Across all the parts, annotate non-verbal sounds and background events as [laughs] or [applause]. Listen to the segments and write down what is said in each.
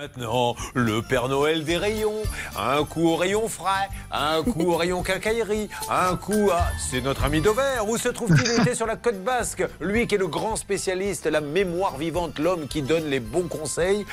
Maintenant, le Père Noël des rayons. Un coup au rayon frais, un coup au rayon quincaillerie, un coup à... C'est notre ami Dover. Où se trouve-t-il? Il était sur la côte basque. Lui qui est le grand spécialiste, la mémoire vivante, l'homme qui donne les bons conseils.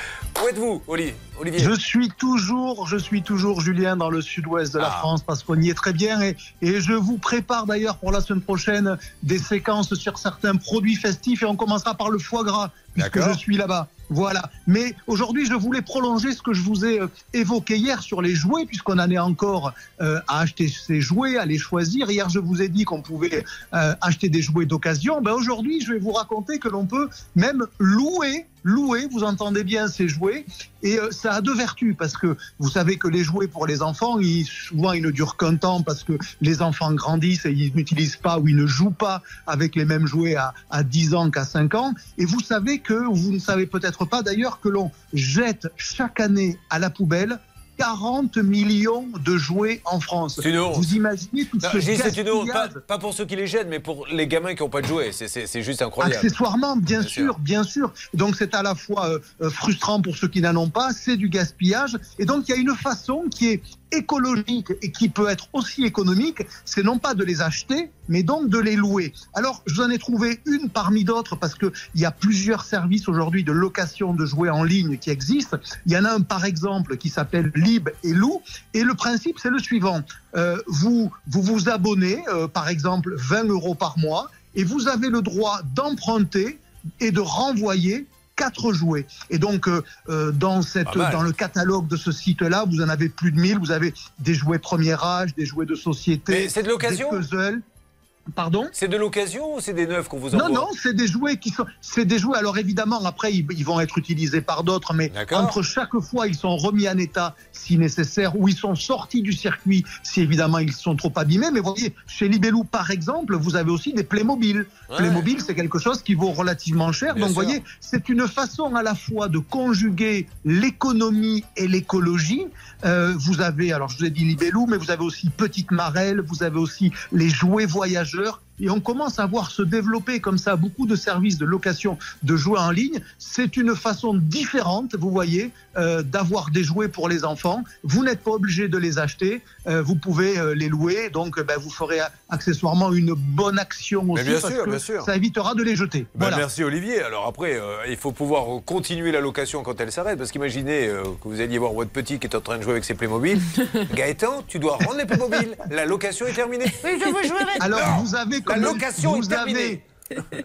Où êtes-vous, Olivier? Je suis toujours, je suis toujours, Julien, dans le sud-ouest de la Ah. France parce qu'on y est très bien et, et je vous prépare d'ailleurs pour la semaine prochaine des séquences sur certains produits festifs et on commencera par le foie gras puisque je suis là-bas. Voilà. Mais aujourd'hui, je voulais prolonger ce que je vous ai euh, évoqué hier sur les jouets, puisqu'on en est encore euh, à acheter ces jouets, à les choisir. Hier, je vous ai dit qu'on pouvait euh, acheter des jouets d'occasion. Ben aujourd'hui, je vais vous raconter que l'on peut même louer, louer. Vous entendez bien ces jouets. Et euh, ça a deux vertus, parce que vous savez que les jouets pour les enfants, souvent, ils ne durent qu'un temps parce que les enfants grandissent et ils n'utilisent pas ou ils ne jouent pas avec les mêmes jouets à, à 10 ans qu'à 5 ans. Et vous savez que, vous ne savez peut-être pas d'ailleurs, que l'on jette chaque année à la poubelle 40 millions de jouets en France. C'est une honte. Vous imaginez tout Non, ce je dis c'est une honte, pas, gaspillage pas pour ceux qui les gênent, mais pour les gamins qui n'ont pas de jouets. C'est- juste incroyable. Accessoirement, bien, Bien sûr. sûr, bien sûr. Donc c'est à la fois euh, euh, frustrant pour ceux qui n'en ont pas, c'est du gaspillage. Et donc il y a une façon qui est écologique et qui peut être aussi économique, c'est non pas de les acheter, mais donc de les louer. Alors je vous en ai trouvé une parmi d'autres parce que il y a plusieurs services aujourd'hui de location de jouets en ligne qui existent. Il y en a un par exemple qui s'appelle Lib et Lou. Et le principe c'est le suivant. Euh, vous, vous vous abonnez, euh, par exemple 20 euros par mois, et vous avez le droit d'emprunter et de renvoyer quatre jouets. Et donc, euh, euh, dans, cette, dans le catalogue de ce site-là, vous en avez plus de 1000. Vous avez des jouets premier âge, des jouets de société, Mais c'est de l'occasion des puzzles. Pardon C'est de l'occasion ou c'est des neufs qu'on vous envoie non, non, c'est des jouets qui sont, c'est des jouets. Alors évidemment, après, ils, ils vont être utilisés par d'autres, mais entre chaque fois, ils sont remis en état si nécessaire, ou ils sont sortis du circuit si évidemment ils sont trop abîmés. Mais vous voyez, chez Libellou, par exemple, vous avez aussi des Playmobil. Ouais. Playmobil, c'est quelque chose qui vaut relativement cher. Bien Donc, vous voyez, c'est une façon à la fois de conjuguer l'économie et l'écologie. Euh, vous avez, alors je vous ai dit Libellou, mais vous avez aussi Petite Marelle, vous avez aussi les jouets voyageurs majeur et on commence à voir se développer comme ça beaucoup de services de location de jouets en ligne. C'est une façon différente, vous voyez, euh, d'avoir des jouets pour les enfants. Vous n'êtes pas obligé de les acheter, euh, vous pouvez euh, les louer. Donc, euh, ben, vous ferez accessoirement une bonne action aussi, bien parce sûr, que bien sûr. ça évitera de les jeter. Ben, voilà. Merci Olivier. Alors après, euh, il faut pouvoir continuer la location quand elle s'arrête. Parce qu'imaginez euh, que vous alliez voir votre petit qui est en train de jouer avec ses Playmobil. [laughs] Gaëtan, tu dois rendre les Playmobil. La location est terminée. Oui, je veux jouer avec. Alors, Non vous avez La location est terminée.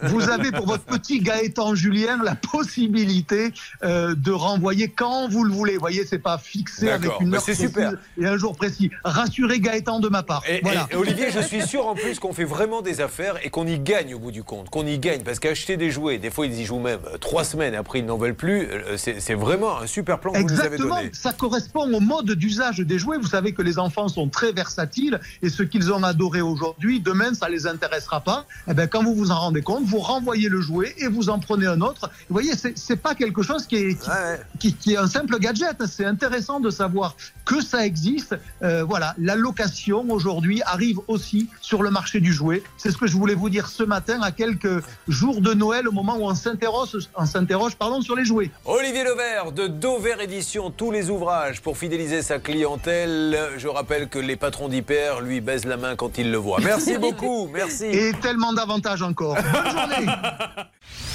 Vous avez pour votre petit Gaëtan Julien la possibilité euh, de renvoyer quand vous le voulez. Vous voyez, c'est pas fixé avec une bah heure précise super. et un jour précis. Rassurez Gaëtan de ma part. Et, voilà. et- et Olivier, je suis sûr en plus qu'on fait vraiment des affaires et qu'on y gagne au bout du compte. Qu'on y gagne. Parce qu'acheter des jouets, des fois ils y jouent même euh, trois semaines, après ils n'en veulent plus. euh, C'est vraiment un super plan que vous nous avez Exactement, donné. ça correspond au mode d'usage des jouets. Vous savez que les enfants sont très versatiles et ce qu'ils ont adoré aujourd'hui, demain, ça les intéressera pas. Eh ben, quand vous vous en rendez compte, vous renvoyez le jouet et vous en prenez un autre. Vous voyez, c'est c'est pas quelque chose qui est, qui, Ouais. qui- qui est un simple gadget. C'est intéressant de savoir que ça existe. Euh, voilà, la location aujourd'hui arrive aussi sur le marché du jouet. C'est ce que je voulais vous dire ce matin à quelques jours de Noël, au moment où on s'interroge, on s'interroge, pardon, sur les jouets. Olivier Levert de Dover Édition, tous les ouvrages pour fidéliser sa clientèle. Je rappelle que les patrons d'Hyper lui baisent la main quand ils le voient. Merci [laughs] beaucoup, merci. Et tellement d'avantages encore. Bonne journée [laughs]